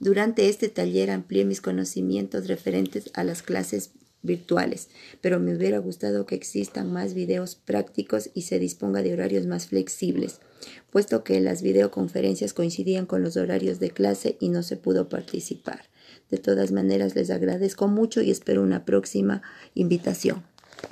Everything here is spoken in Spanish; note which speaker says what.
Speaker 1: Durante este taller amplié mis conocimientos referentes a las clases virtuales, pero me hubiera gustado que existan más videos prácticos y se disponga de horarios más flexibles, puesto que las videoconferencias coincidían con los horarios de clase y no se pudo participar. De todas maneras, les agradezco mucho y espero una próxima invitación.